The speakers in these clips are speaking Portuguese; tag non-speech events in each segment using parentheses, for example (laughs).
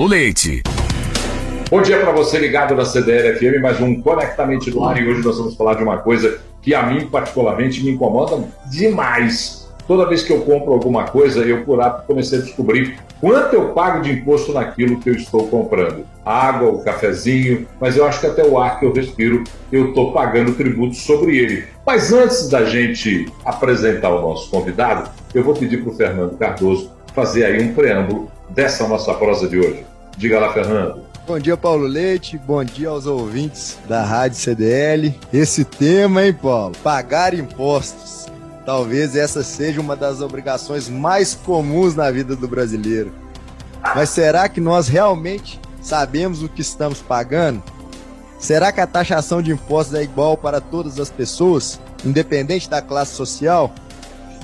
o leite. Bom dia para você ligado na CDL FM, mais um Conectamente no ar e hoje nós vamos falar de uma coisa que a mim particularmente me incomoda demais. Toda vez que eu compro alguma coisa, eu por lá comecei a descobrir quanto eu pago de imposto naquilo que eu estou comprando. Água, o cafezinho, mas eu acho que até o ar que eu respiro, eu estou pagando tributo sobre ele. Mas antes da gente apresentar o nosso convidado, eu vou pedir para o Fernando Cardoso fazer aí um preâmbulo dessa nossa prosa de hoje. Diga lá, Fernando. Bom dia, Paulo Leite. Bom dia aos ouvintes da Rádio CDL. Esse tema, hein, Paulo? Pagar impostos. Talvez essa seja uma das obrigações mais comuns na vida do brasileiro. Mas será que nós realmente sabemos o que estamos pagando? Será que a taxação de impostos é igual para todas as pessoas, independente da classe social?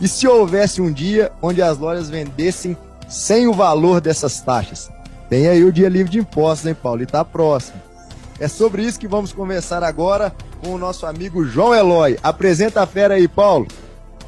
E se houvesse um dia onde as lojas vendessem sem o valor dessas taxas? Tem aí o dia livre de impostos, hein, Paulo? E tá próximo. É sobre isso que vamos conversar agora com o nosso amigo João Eloy. Apresenta a fera aí, Paulo.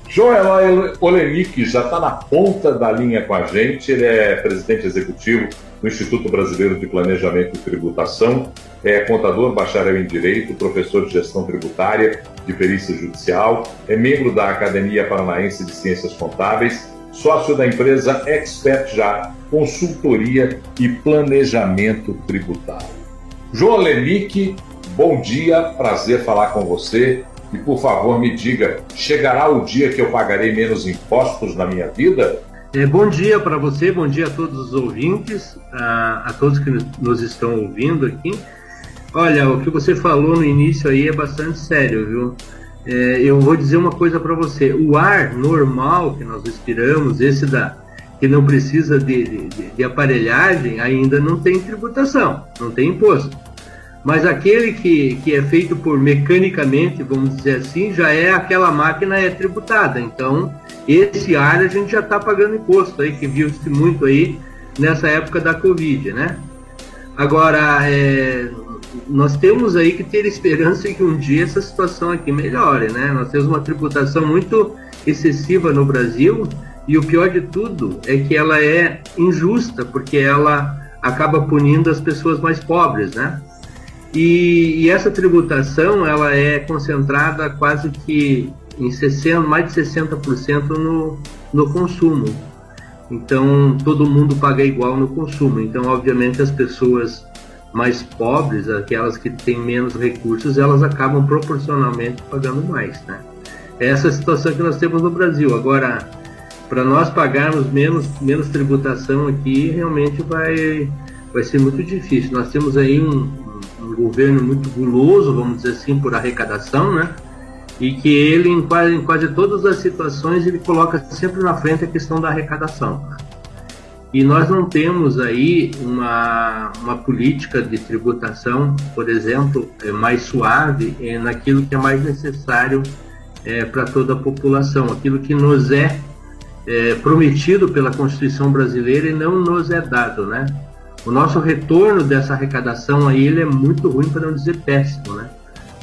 João Eloy Olenick já está na ponta da linha com a gente. Ele é presidente executivo do Instituto Brasileiro de Planejamento e Tributação, é contador, bacharel em Direito, professor de Gestão Tributária, de Perícia Judicial, é membro da Academia Paranaense de Ciências Contábeis, sócio da empresa Expert Já, Consultoria e Planejamento Tributário. João Olenick, bom dia, prazer falar com você. E por favor, me diga: chegará o dia que eu pagarei menos impostos na minha vida? É, bom dia para você, bom dia a todos os ouvintes, a, a, todos que nos estão ouvindo aqui. Olha, o que você falou no início aí é bastante sério, viu? É, eu vou dizer uma coisa para você: o ar normal que nós respiramos, esse da que não precisa de, de, de aparelhagem, ainda não tem tributação, não tem imposto. Mas aquele que, que é feito por mecanicamente, vamos dizer assim, já é aquela máquina é tributada. Então, esse ar a gente já está pagando imposto aí, que viu-se muito aí nessa época da Covid, né? Agora, é, nós temos aí que ter esperança que um dia essa situação aqui melhore, né? Nós temos uma tributação muito excessiva no Brasil e o pior de tudo é que ela é injusta, porque ela acaba punindo as pessoas mais pobres, né? E, e, essa tributação ela é concentrada quase que em 60, mais de 60% no, no consumo. Então todo mundo paga igual no consumo. Então, obviamente, as pessoas mais pobres, aquelas que têm menos recursos, elas acabam proporcionalmente pagando mais. Né? Essa é a situação que nós temos no Brasil. Agora, para nós pagarmos menos, menos tributação aqui, realmente vai, vai ser muito difícil. Nós temos aí um, um governo muito guloso, vamos dizer assim, por arrecadação, né? E que ele, em quase, em quase todas as situações, ele coloca sempre na frente a questão da arrecadação. E nós não temos aí uma, uma política de tributação, por exemplo, é mais suave é, naquilo que é mais necessário é, para toda a população, aquilo que nos é, é prometido pela Constituição brasileira e não nos é dado, né? o nosso retorno dessa arrecadação aí ele é muito ruim para não dizer péssimo, né?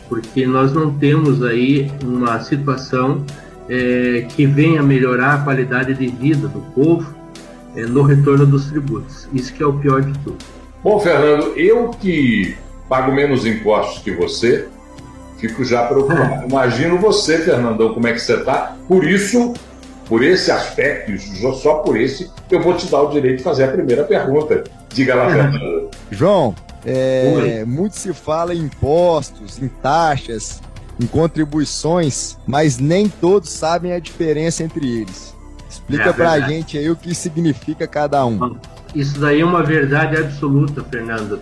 Porque nós não temos aí uma situação é, que venha melhorar a qualidade de vida do povo é, no retorno dos tributos. Isso que é o pior de tudo. Bom, Fernando, eu que pago menos impostos que você, fico já preocupado. É. Imagino você, Fernandão, como é que você está. Por isso, por esse aspecto, só por esse, eu vou te dar o direito de fazer a primeira pergunta. Diga lá, (laughs) Fernando. João, é, muito se fala em impostos, em taxas, em contribuições, mas nem todos sabem a diferença entre eles. Explica é pra gente aí o que significa cada um. Isso daí é uma verdade absoluta, Fernando,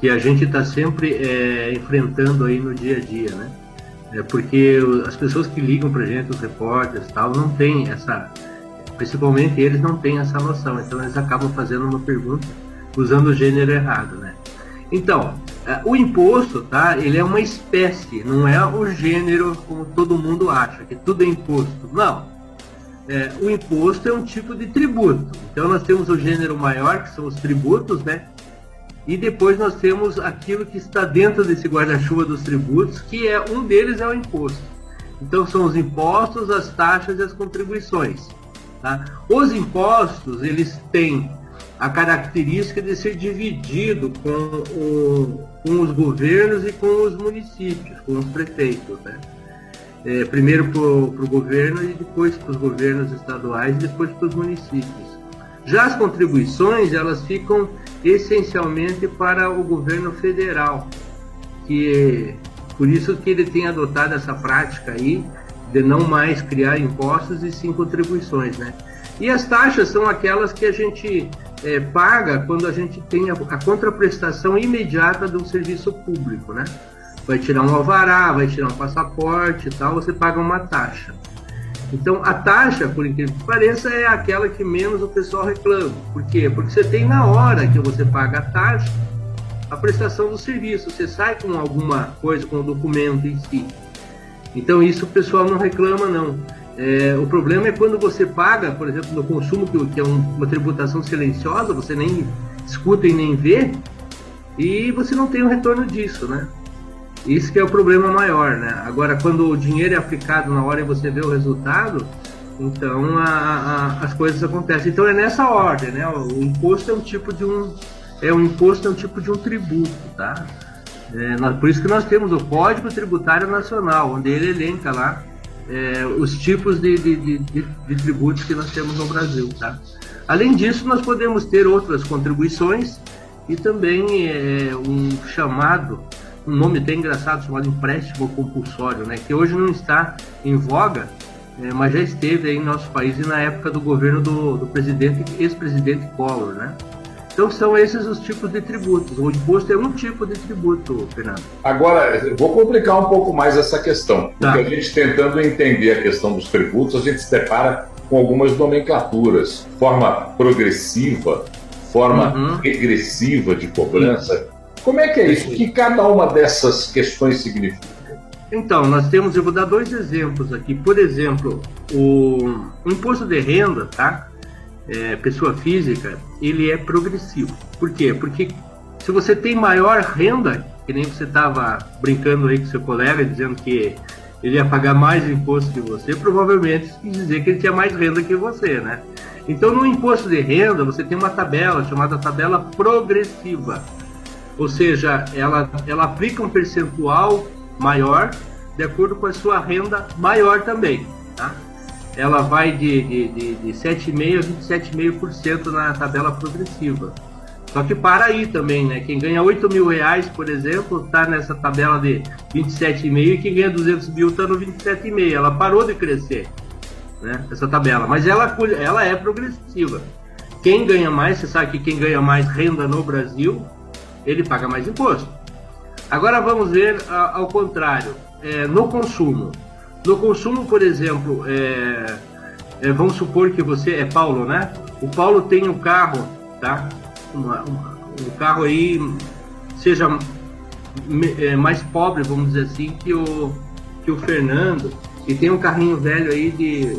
que a gente está sempre é, enfrentando aí no dia a dia, né? É porque as pessoas que ligam para gente, os repórteres tal, não têm essa, principalmente eles não têm essa noção, então eles acabam fazendo uma pergunta usando o gênero errado, né? Então, é, o imposto, tá? Ele é uma espécie, não é o gênero como todo mundo acha, que tudo é imposto. Não. É, o imposto é um tipo de tributo. Então nós temos o gênero maior, que são os tributos, né? E depois nós temos aquilo que está dentro desse guarda-chuva dos tributos, que é um deles é o imposto. Então são os impostos, as taxas e as contribuições. Tá? Os impostos eles têm a característica de ser dividido com, o, com os governos e com os municípios, com os prefeitos. Né? É, primeiro para o governo e depois para os governos estaduais e depois para os municípios. Já as contribuições, elas ficam essencialmente para o governo federal, que por isso que ele tem adotado essa prática aí de não mais criar impostos e sim contribuições, né? E as taxas são aquelas que a gente é, paga quando a gente tem a, a contraprestação imediata do serviço público, né? Vai tirar um alvará, vai tirar um passaporte e tal, você paga uma taxa. Então, a taxa, por incrível que pareça, é aquela que menos o pessoal reclama. Por quê? Porque você tem na hora que você paga a taxa a prestação do serviço. Você sai com alguma coisa, com o documento em si. Então, isso o pessoal não reclama, não. É, o problema é quando você paga, por exemplo, no consumo, que, é um, uma tributação silenciosa, você nem escuta e nem vê, e você não tem o retorno disso, né? Isso que é o problema maior, né? Agora, quando o dinheiro é aplicado na hora e você vê o resultado, então a, a, as coisas acontecem. Então é nessa ordem, né? O imposto é um tipo de um é um imposto é um tipo de um tributo, tá? É, por isso que nós temos o Código Tributário Nacional, onde ele elenca lá é, os tipos de, de, de, de, tributos que nós temos no Brasil. Tá? Além disso, nós podemos ter outras contribuições e também é, um chamado, um nome até engraçado, chamado empréstimo compulsório, né? que hoje não está em voga, é, mas já esteve aí em nosso país e na época do governo do, do presidente, ex-presidente Collor. Né? Então são esses os tipos de tributos. O imposto é um tipo de tributo, Fernando. Agora, vou complicar um pouco mais essa questão. Tá. Porque a gente tentando entender a questão dos tributos, a gente se depara com algumas nomenclaturas. Forma progressiva, forma uhum. regressiva de cobrança. Como é que é isso? O que cada uma dessas questões significa? Então, nós temos, eu vou dar dois exemplos aqui. Por exemplo, o, imposto de renda, tá? é, pessoa física, ele é progressivo. Por quê? Porque se você tem maior renda, que nem você estava brincando aí com seu colega, dizendo que ele ia pagar mais imposto que você, provavelmente quer dizer que ele tinha mais renda que você, né? Então, no imposto de renda, você tem uma tabela chamada tabela progressiva. Ou seja, ela, ela aplica um percentual maior de acordo com a sua renda maior também, tá? ela vai de, de, de, de 7,5% a 27,5% na tabela progressiva. Só que para aí também, né? Quem ganha 8 mil reais, por exemplo, está nessa tabela de 27,5 e quem ganha 200 mil está no 27,5. Ela parou de crescer, né? Essa tabela. Mas ela, ela é progressiva. Quem ganha mais, você sabe que quem ganha mais renda no Brasil, ele paga mais imposto. Agora vamos ver ao contrário. É, no consumo. No consumo, por exemplo, é, é, vamos supor que você é Paulo, né? O Paulo tem um carro, tá? Uma, uma, um carro aí seja é, mais pobre, vamos dizer assim, que o, que o Fernando, e tem um carrinho velho aí de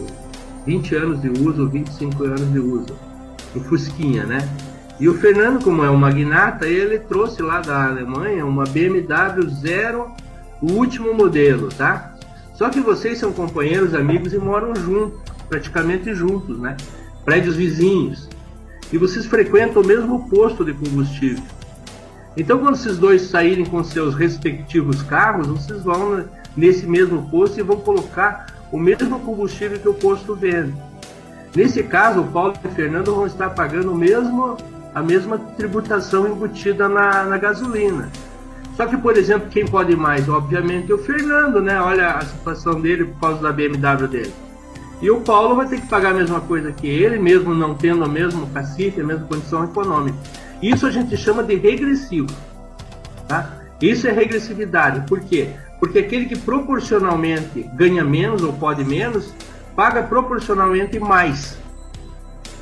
20 anos de uso, 25 anos de uso, o Fusquinha, né? E o Fernando, como é um magnata, ele trouxe lá da Alemanha uma BMW Zero, o último modelo, tá? Só que vocês são companheiros, amigos e moram juntos, praticamente juntos, né? Prédios vizinhos. E vocês frequentam o mesmo posto de combustível. Então, quando esses dois saírem com seus respectivos carros, vocês vão nesse mesmo posto e vão colocar o mesmo combustível que o posto vende. Nesse caso, o Paulo e o Fernando vão estar pagando o mesmo, a mesma tributação embutida na, na gasolina. Só que, por exemplo, quem pode mais? Obviamente o Fernando, né? Olha a situação dele por causa da BMW dele. E o Paulo vai ter que pagar a mesma coisa que ele, mesmo não tendo o mesmo cacife, a mesma condição econômica. Isso a gente chama de regressivo. Tá? Isso é regressividade. Por quê? Porque aquele que proporcionalmente ganha menos ou pode menos, paga proporcionalmente mais.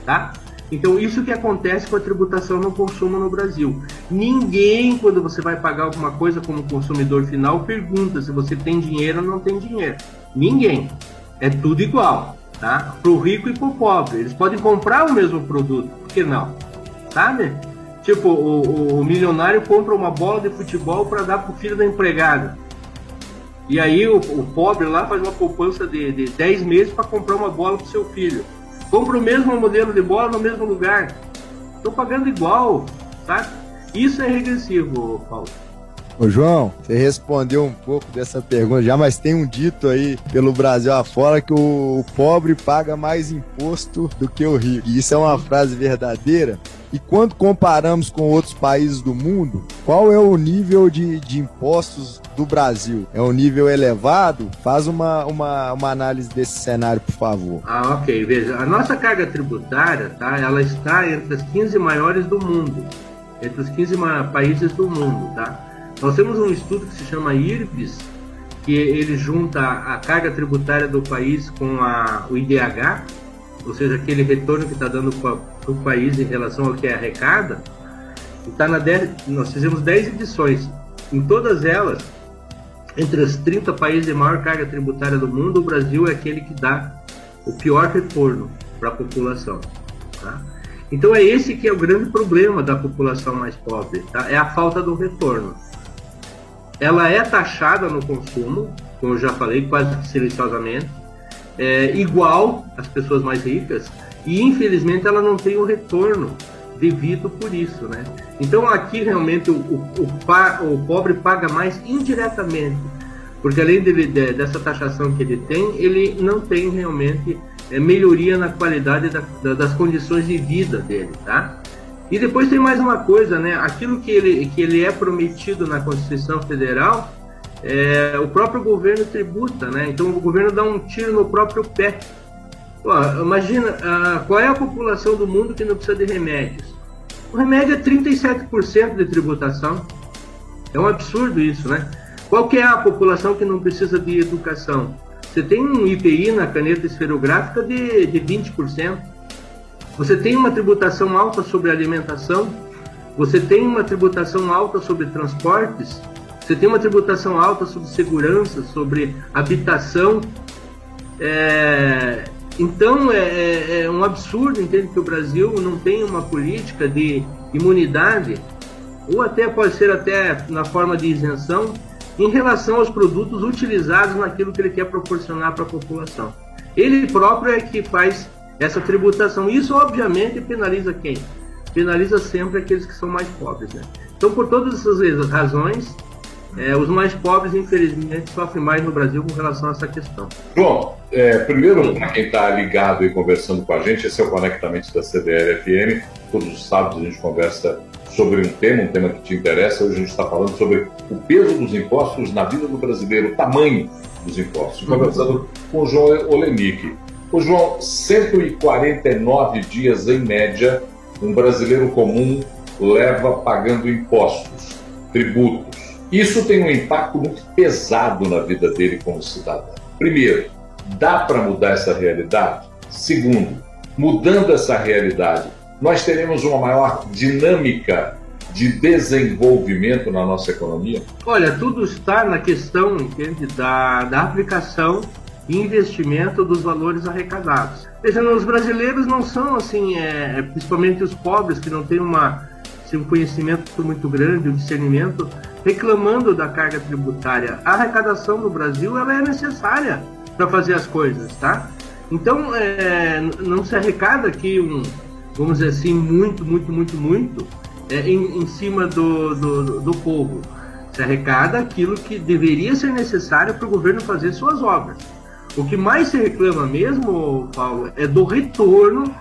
Tá? Então, isso que acontece com a tributação no consumo no Brasil. Ninguém, quando você vai pagar alguma coisa como consumidor final, pergunta se você tem dinheiro ou não tem dinheiro. Ninguém. É tudo igual, tá? Para o rico e para o pobre. Eles podem comprar o mesmo produto, por que não? Sabe? Tipo, o, o milionário compra uma bola de futebol para dar para o filho da empregada. E aí o, o, pobre lá faz uma poupança de, de 10 meses para comprar uma bola para o seu filho compra o mesmo modelo de bola no mesmo lugar. estão pagando igual, sabe? Isso é regressivo, Paulo. Ô João, você respondeu um pouco dessa pergunta já, mas tem um dito aí pelo Brasil afora que o, o pobre paga mais imposto do que o rico. E isso é uma frase verdadeira. E quando comparamos com outros países do mundo, qual é o nível de, de impostos do Brasil? É um nível elevado? Faz uma, uma, uma análise desse cenário, por favor. Ah, ok. Veja, a nossa carga tributária, tá? Ela está entre as 15 maiores do mundo. Entre os 15 países do mundo, tá? Nós temos um estudo que se chama IRBIS, que ele junta a carga tributária do país com a, o IDH, ou seja, aquele retorno que está dando para o país em relação ao que é arrecada. Tá na dez, nós fizemos 10 edições. Em todas elas, entre os 30 países de maior carga tributária do mundo, o Brasil é aquele que dá o pior retorno para a população. Tá? Então é esse que é o grande problema da população mais pobre, tá? é a falta do retorno ela é taxada no consumo, como eu já falei, quase silenciosamente, é, igual às pessoas mais ricas, e infelizmente ela não tem o retorno devido por isso, né? Então aqui realmente o, o, o, o pobre paga mais indiretamente, porque além dele, de, dessa taxação que ele tem, ele não tem realmente é, melhoria na qualidade da, da, das condições de vida dele, tá? E depois tem mais uma coisa, né? Aquilo que ele, que ele é prometido na Constituição Federal, é, o próprio governo tributa, né? Então o governo dá um tiro no próprio pé. Pô, imagina, a, qual é a população do mundo que não precisa de remédios? O remédio é 37% de tributação. É um absurdo isso, né? Qual que é a população que não precisa de educação? Você tem um IPI na caneta esferográfica de, de 20%. Você tem uma tributação alta sobre alimentação, você tem uma tributação alta sobre transportes, você tem uma tributação alta sobre segurança, sobre habitação. É, então é, é, é, um absurdo, entende, que o Brasil não tem uma política de imunidade, ou até pode ser até na forma de isenção, em relação aos produtos utilizados naquilo que ele quer proporcionar para a população. Ele próprio é que faz essa tributação. Isso, obviamente, penaliza quem? Penaliza sempre aqueles que são mais pobres. Né? Então, por todas essas razões, é, os mais pobres, infelizmente, sofrem mais no Brasil com relação a essa questão. João, é, primeiro, para quem está ligado e conversando com a gente, esse é o Conectamente da CDL-FM. Todos os sábados a gente conversa sobre um tema, um tema que te interessa. Hoje a gente está falando sobre o peso dos impostos na vida do brasileiro, o tamanho dos impostos. Conversando com o João Olenick. O João, 149 dias em média, um brasileiro comum leva pagando impostos, tributos. Isso tem um impacto muito pesado na vida dele como cidadão. Primeiro, dá para mudar essa realidade? Segundo, mudando essa realidade, nós teremos uma maior dinâmica de desenvolvimento na nossa economia? Olha, tudo está na questão, entende, da, da aplicação investimento dos valores arrecadados. Veja, os brasileiros não são assim, é, é, principalmente os pobres que não têm uma, assim, um conhecimento muito grande, um discernimento, reclamando da carga tributária. A arrecadação do Brasil ela é necessária para fazer as coisas, tá? Então, é, não se arrecada aqui um, vamos dizer assim, muito, muito, muito, muito é, em, em, cima do, do, do povo. Se arrecada aquilo que deveria ser necessário para o governo fazer suas obras. O que mais se reclama mesmo, Paulo, é do retorno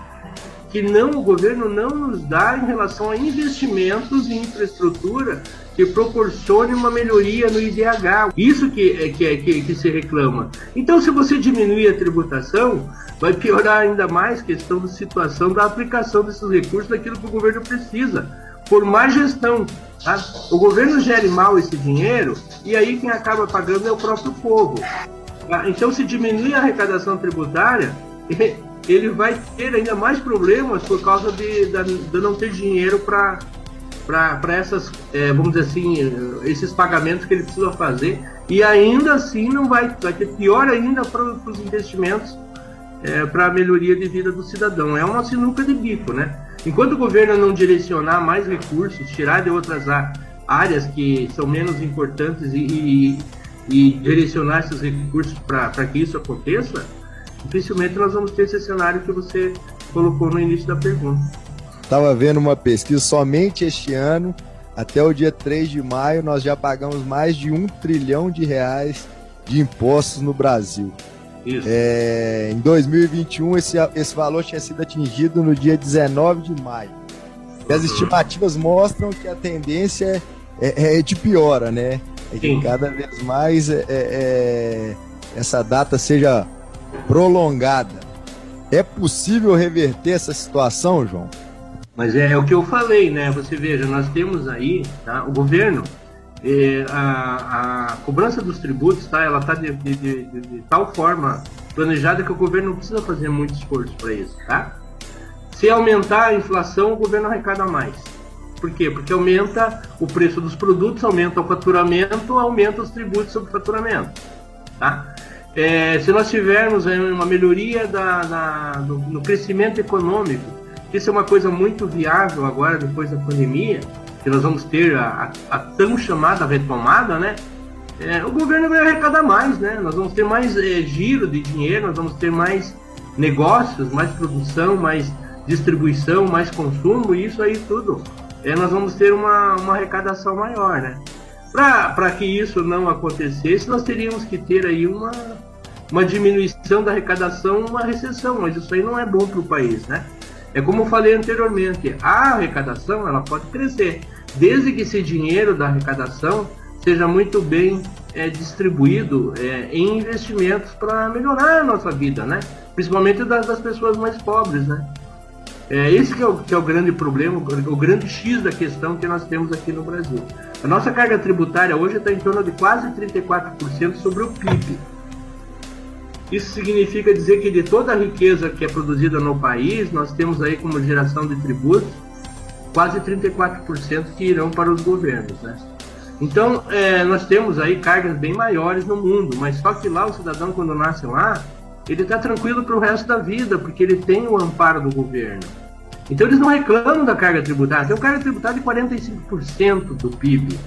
que não o governo não nos dá em relação a investimentos em infraestrutura que proporcione uma melhoria no IDH. Isso que, é, que, é, que, que se reclama. Então, se você diminuir a tributação, vai piorar ainda mais a questão da situação da aplicação desses recursos daquilo que o governo precisa, por má gestão. Tá? O governo gere mal esse dinheiro e aí quem acaba pagando é o próprio povo. Ah, então, se diminuir a arrecadação tributária, (laughs) ele vai ter ainda mais problemas por causa de, de, não ter dinheiro para para essas, é, vamos dizer assim, esses pagamentos que ele precisa fazer e ainda assim não vai, vai ter pior ainda para os investimentos é, para a melhoria de vida do cidadão. É uma sinuca de bico, né? Enquanto o governo não direcionar mais recursos, tirar de outras áreas que são menos importantes e, e e direcionar esses recursos para que isso aconteça, dificilmente nós vamos ter esse cenário que você colocou no início da pergunta. estava vendo uma pesquisa somente este ano, até o dia 3 de maio, nós já pagamos mais de um trilhão de reais de impostos no Brasil. É, em 2021, esse, esse valor tinha sido atingido no dia 19 de maio. E as uhum. estimativas mostram que a tendência é, é, é de piora, né? É que cada vez mais é, é, é, essa data seja prolongada. É possível reverter essa situação, João? Mas é, é, o que eu falei, né? Você veja, nós temos aí tá, o governo, eh, a, a, cobrança dos tributos, tá? Ela está de, de, de, de, tal forma planejada que o governo não precisa fazer muito esforço para isso, tá? Se aumentar a inflação, o governo arrecada mais. Por quê? Porque aumenta o preço dos produtos, aumenta o faturamento, aumenta os tributos sobre o faturamento, tá? É, se nós tivermos uma melhoria da, da, no crescimento econômico, isso é uma coisa muito viável agora, depois da pandemia, que nós vamos ter a, a, a tão chamada retomada, né? É, o governo vai arrecadar mais, né? Nós vamos ter mais é, giro de dinheiro, nós vamos ter mais negócios, mais produção, mais distribuição, mais consumo, e isso aí tudo. É, nós vamos ter uma, uma arrecadação maior, né? Para que isso não acontecesse, nós teríamos que ter aí uma, uma diminuição da arrecadação, uma recessão, mas isso aí não é bom para o país, né? É como eu falei anteriormente, a arrecadação ela pode crescer, desde que esse dinheiro da arrecadação seja muito bem é, distribuído é, em investimentos para melhorar a nossa vida, né? Principalmente das, das pessoas mais pobres, né? É, esse que é, o, que é o grande problema, o grande X da questão que nós temos aqui no Brasil. A nossa carga tributária hoje está em torno de quase 34% sobre o PIB. Isso significa dizer que de toda a riqueza que é produzida no país, nós temos aí como geração de tributos quase 34% que irão para os governos, né? Então, é, nós temos aí cargas bem maiores no mundo, mas só que lá o cidadão, quando nasce lá, ele está tranquilo para o resto da vida, porque ele tem o amparo do governo. Então, eles não reclamam da carga tributária. Tem uma carga tributária de 45% do PIB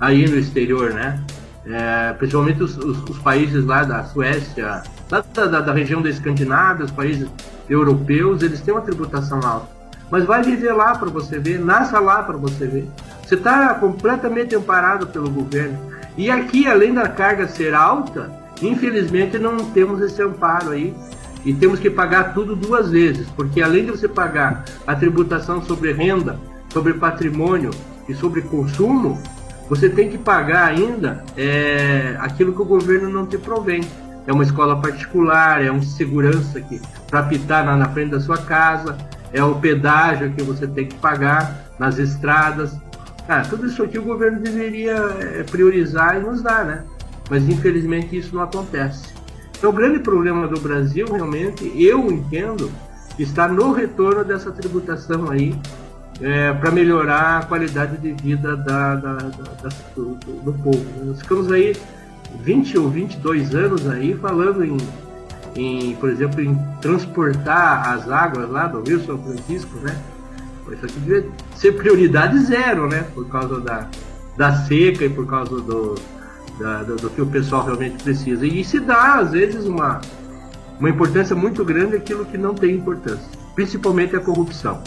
aí no exterior, né? é, principalmente os, os, os, países lá da Suécia, da, da, da, região da Escandinávia, os países europeus, eles têm uma tributação alta. Mas vai viver lá para você ver, nasça lá para você ver. Você está completamente amparado pelo governo. E aqui, além da carga ser alta, infelizmente não temos esse amparo aí. E temos que pagar tudo duas vezes, porque além de você pagar a tributação sobre renda, sobre patrimônio e sobre consumo, você tem que pagar ainda é, aquilo que o governo não te provém. É uma escola particular, é um segurança que para apitar na, na frente da sua casa, é o pedágio que você tem que pagar nas estradas. Ah, tudo isso aqui o governo deveria é, priorizar e nos dar, né? Mas infelizmente isso não acontece. Então o grande problema do Brasil realmente, eu entendo, está no retorno dessa tributação aí é, para melhorar a qualidade de vida da, da, da, do, do, povo. Nós ficamos aí 20 ou 22 anos aí falando em, em, por exemplo, em transportar as águas lá do Rio São Francisco, né? Isso aqui devia ser prioridade zero, né? Por causa da, da seca e por causa do, da, do, do, que o pessoal realmente precisa. E se dá, às vezes, uma, uma importância muito grande aquilo que não tem importância, principalmente a corrupção.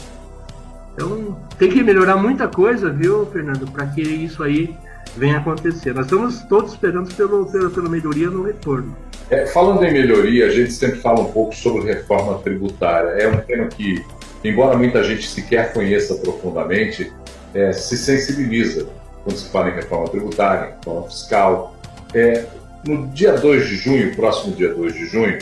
Então tem que melhorar muita coisa, viu, Fernando, para que isso aí venha acontecer. Nós estamos todos esperando pelo, pela, melhoria no retorno. É, falando em melhoria, a gente sempre fala um pouco sobre reforma tributária. É um tema que, embora muita gente sequer conheça profundamente, é, se sensibiliza quando se fala em reforma tributária, reforma fiscal. É, no dia 2 de junho, próximo dia 2 de junho,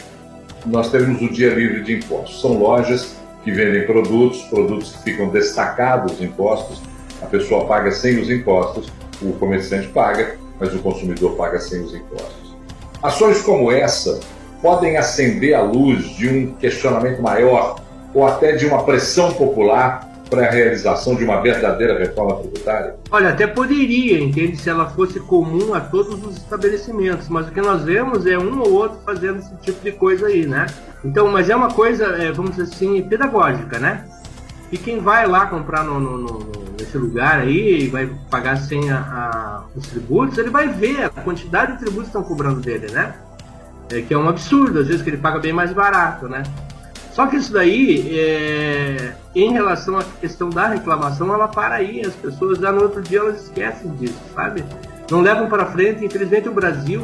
nós teremos o Dia Livre de Impostos. São lojas que vendem produtos, produtos que ficam destacados impostos, a pessoa paga sem os impostos, o comerciante paga, mas o consumidor paga sem os impostos. Ações como essa podem acender a luz de um questionamento maior ou até de uma pressão popular para a realização de uma verdadeira reforma tributária? Olha, até poderia, entende, se ela fosse comum a todos os estabelecimentos, mas o que nós vemos é um ou outro fazendo esse tipo de coisa aí, né? Então, mas é uma coisa, é, vamos dizer assim, pedagógica, né? E quem vai lá comprar no, no, no, nesse lugar aí, vai pagar sem a, a, os tributos, ele vai ver a quantidade de tributos que estão cobrando dele, né? É, que é um absurdo, às vezes que ele paga bem mais barato, né? Só que isso daí, é, em relação à questão da reclamação, ela para aí. As pessoas já no outro dia elas esquecem disso, sabe? Não levam para frente. Infelizmente o Brasil,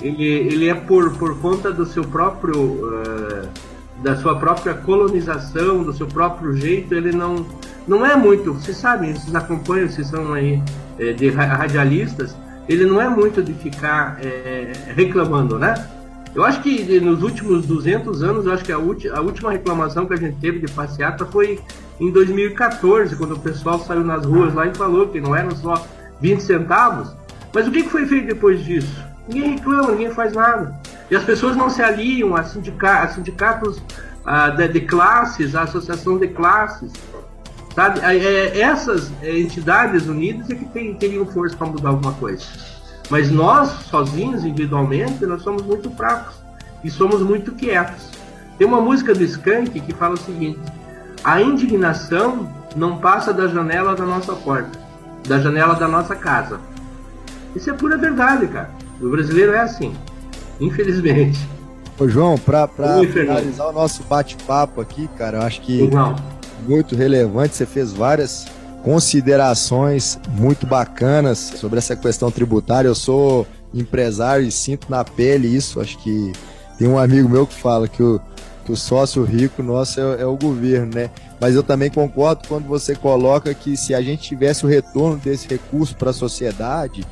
ele, ele é por, por conta do seu próprio, uh, da sua própria colonização, do seu próprio jeito, ele não, não é muito. Vocês sabem, vocês acompanham, vocês são aí é, de radialistas. Ele não é muito de ficar é, reclamando, né? Eu acho que nos últimos 200 anos, eu acho que a, a, última reclamação que a gente teve de passeata foi em 2014, quando o pessoal saiu nas ruas lá e falou que não eram só 20 centavos. Mas o que foi feito depois disso? Ninguém reclama, ninguém faz nada. E as pessoas não se aliam a, sindica a sindicatos a, de, de, classes, a associação de classes. Sabe? É, essas entidades unidas é que tem, teriam força para mudar alguma coisa. Mas nós, sozinhos, individualmente, nós somos muito fracos e somos muito quietos. Tem uma música do Skank que fala o seguinte: a indignação não passa da janela da nossa porta, da janela da nossa casa. Isso é pura verdade, cara. O brasileiro é assim, infelizmente. Ô João, para finalizar o nosso bate-papo aqui, cara, eu acho que muito relevante, você fez várias considerações muito bacanas sobre essa questão tributária. Eu sou empresário e sinto na pele isso. Acho que tem um amigo meu que fala que o, que o sócio rico nosso é, é o governo, né? Mas eu também concordo quando você coloca que se a gente tivesse o retorno desse recurso para a sociedade,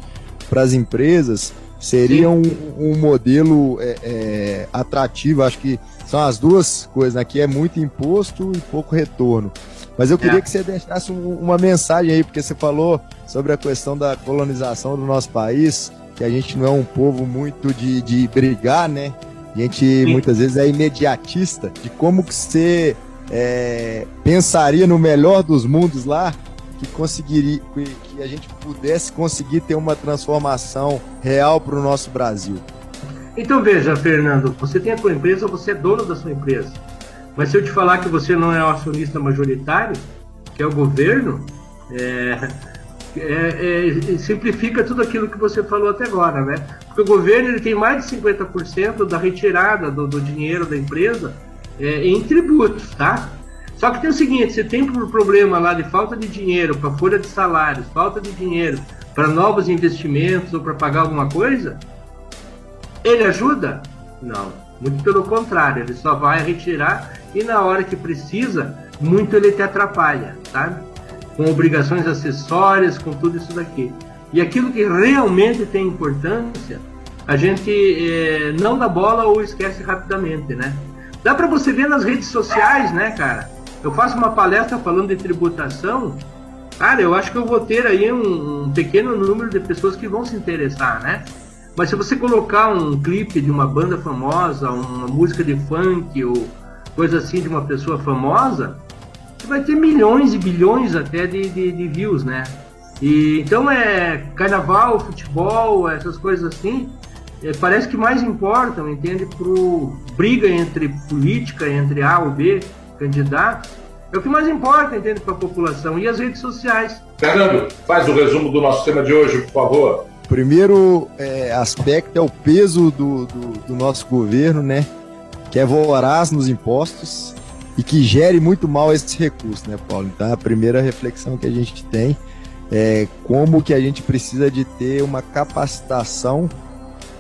para as empresas, seria um, um modelo é, é, atrativo. Acho que são as duas coisas, né? Que é muito imposto e pouco retorno. Mas eu queria é. que você deixasse uma mensagem aí, porque você falou sobre a questão da colonização do nosso país, que a gente não é um povo muito de, de brigar, né? A gente Sim. muitas vezes é imediatista, de como que você é, pensaria no melhor dos mundos lá, que conseguiria, que a gente pudesse conseguir ter uma transformação real para o nosso Brasil. Então veja, Fernando, você tem a sua empresa, você é dono da sua empresa. Mas se eu te falar que você não é o acionista majoritário, que é o governo, é, é, é, simplifica tudo aquilo que você falou até agora, né? Porque o governo ele tem mais de 50% da retirada do, do, dinheiro da empresa é, em tributos, tá? Só que tem o seguinte, você tem um problema lá de falta de dinheiro para folha de salários, falta de dinheiro para novos investimentos ou para pagar alguma coisa, ele ajuda? Não. Muito pelo contrário, ele só vai retirar e na hora que precisa, muito ele te atrapalha, sabe? Com obrigações acessórias, com tudo isso daqui. E aquilo que realmente tem importância, a gente é, não dá bola ou esquece rapidamente, né? Dá para você ver nas redes sociais, né, cara? Eu faço uma palestra falando de tributação, cara, eu acho que eu vou ter aí um, um pequeno número de pessoas que vão se interessar, né? Mas se você colocar um clipe de uma banda famosa, uma música de funk ou coisa assim de uma pessoa famosa, você vai ter milhões e bilhões até de, de, de views, né? E, então é carnaval, futebol, essas coisas assim, é, parece que mais importam, entende? Pro briga entre política, entre A ou B candidatos, é o que mais importa, entende, para a população. E as redes sociais. Fernando, faz o resumo do nosso tema de hoje, por favor primeiro é, aspecto é o peso do, do, do, nosso governo, né? Que é voraz nos impostos e que gere muito mal esse recurso, né, Paulo? Então, a primeira reflexão que a gente tem é como que a gente precisa de ter uma capacitação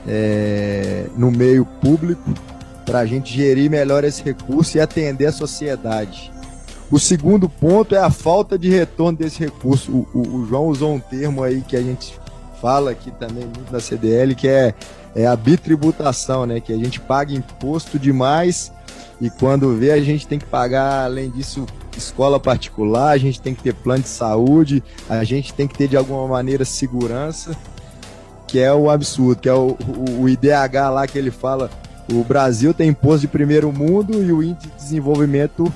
é, no meio público para a gente gerir melhor esse recurso e atender a sociedade. O segundo ponto é a falta de retorno desse recurso. O, o, o João usou um termo aí que a gente fala aqui também muito na CDL, que é, é a bitributação, né? Que a gente paga imposto demais e quando vê a gente tem que pagar, além disso, escola particular, a gente tem que ter plano de saúde, a gente tem que ter de alguma maneira segurança, que é o absurdo, que é o, o, o IDH lá que ele fala, o Brasil tem imposto de primeiro mundo e o índice de desenvolvimento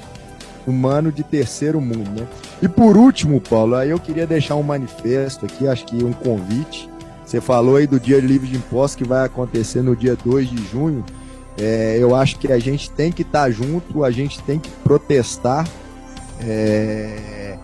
humano de terceiro mundo, né? E por último, Paulo, aí eu queria deixar um manifesto aqui, acho que um convite. Você falou aí do Dia Livre de Impostos que vai acontecer no dia 2 de junho. É, eu acho que a gente tem que estar tá junto, a gente tem que protestar. É,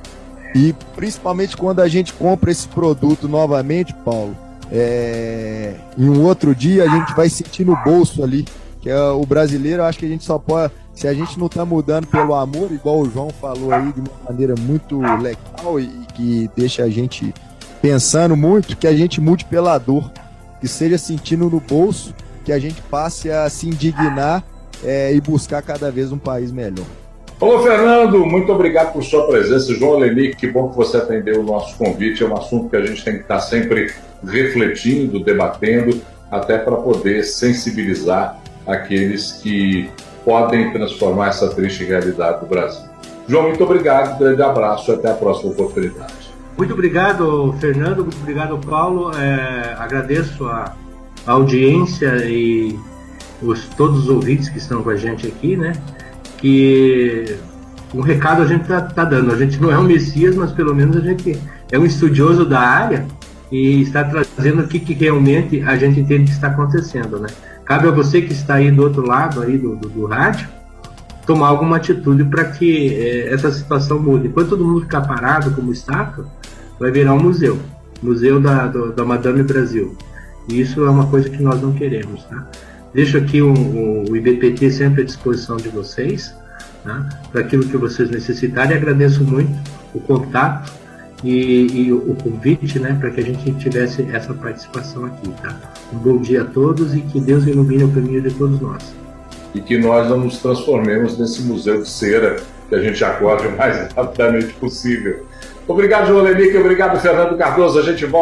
e principalmente quando a gente compra esse produto novamente, Paulo, é, em um outro dia a gente vai sentir no bolso ali que é o brasileiro, acho que a gente só pode, se a gente não está mudando pelo amor, igual o João falou aí, de uma maneira muito legal e, e que deixa a gente pensando muito, que a gente mude pela dor, que seja sentindo no bolso, que a gente passe a se indignar é, e buscar cada vez um país melhor. Ô, Fernando, muito obrigado por sua presença. João Lenick, que bom que você atendeu o nosso convite. É um assunto que a gente tem que estar sempre refletindo, debatendo, até para poder sensibilizar aqueles que podem transformar essa triste realidade do Brasil. João, muito obrigado, grande abraço e até a próxima oportunidade. Muito obrigado, Fernando, muito obrigado, Paulo. É, agradeço a, a, audiência e os, todos os ouvintes que estão com a gente aqui, né? Que um recado a gente está tá dando. A gente não é um Messias, mas pelo menos a gente é um estudioso da área e está trazendo o que, que realmente a gente entende que está acontecendo, né? Cabe a você que está aí do outro lado aí do, do, do rádio tomar alguma atitude para que é, essa situação mude. Enquanto todo mundo ficar parado como estátua, vai virar um museu, museu da, do, da Madame Brasil. E isso é uma coisa que nós não queremos, tá? Deixo aqui o, o, o IBPT sempre à disposição de vocês, tá? para aquilo que vocês necessitarem. Agradeço muito o contato e, e o, o convite, né, para que a gente tivesse essa participação aqui, tá? Um bom dia a todos e que Deus ilumine o caminho de todos nós. E que nós não nos transformemos nesse museu de cera, que a gente acorde o mais rapidamente possível. Obrigado, João Lenique. Obrigado, Fernando Cardoso. A gente volta.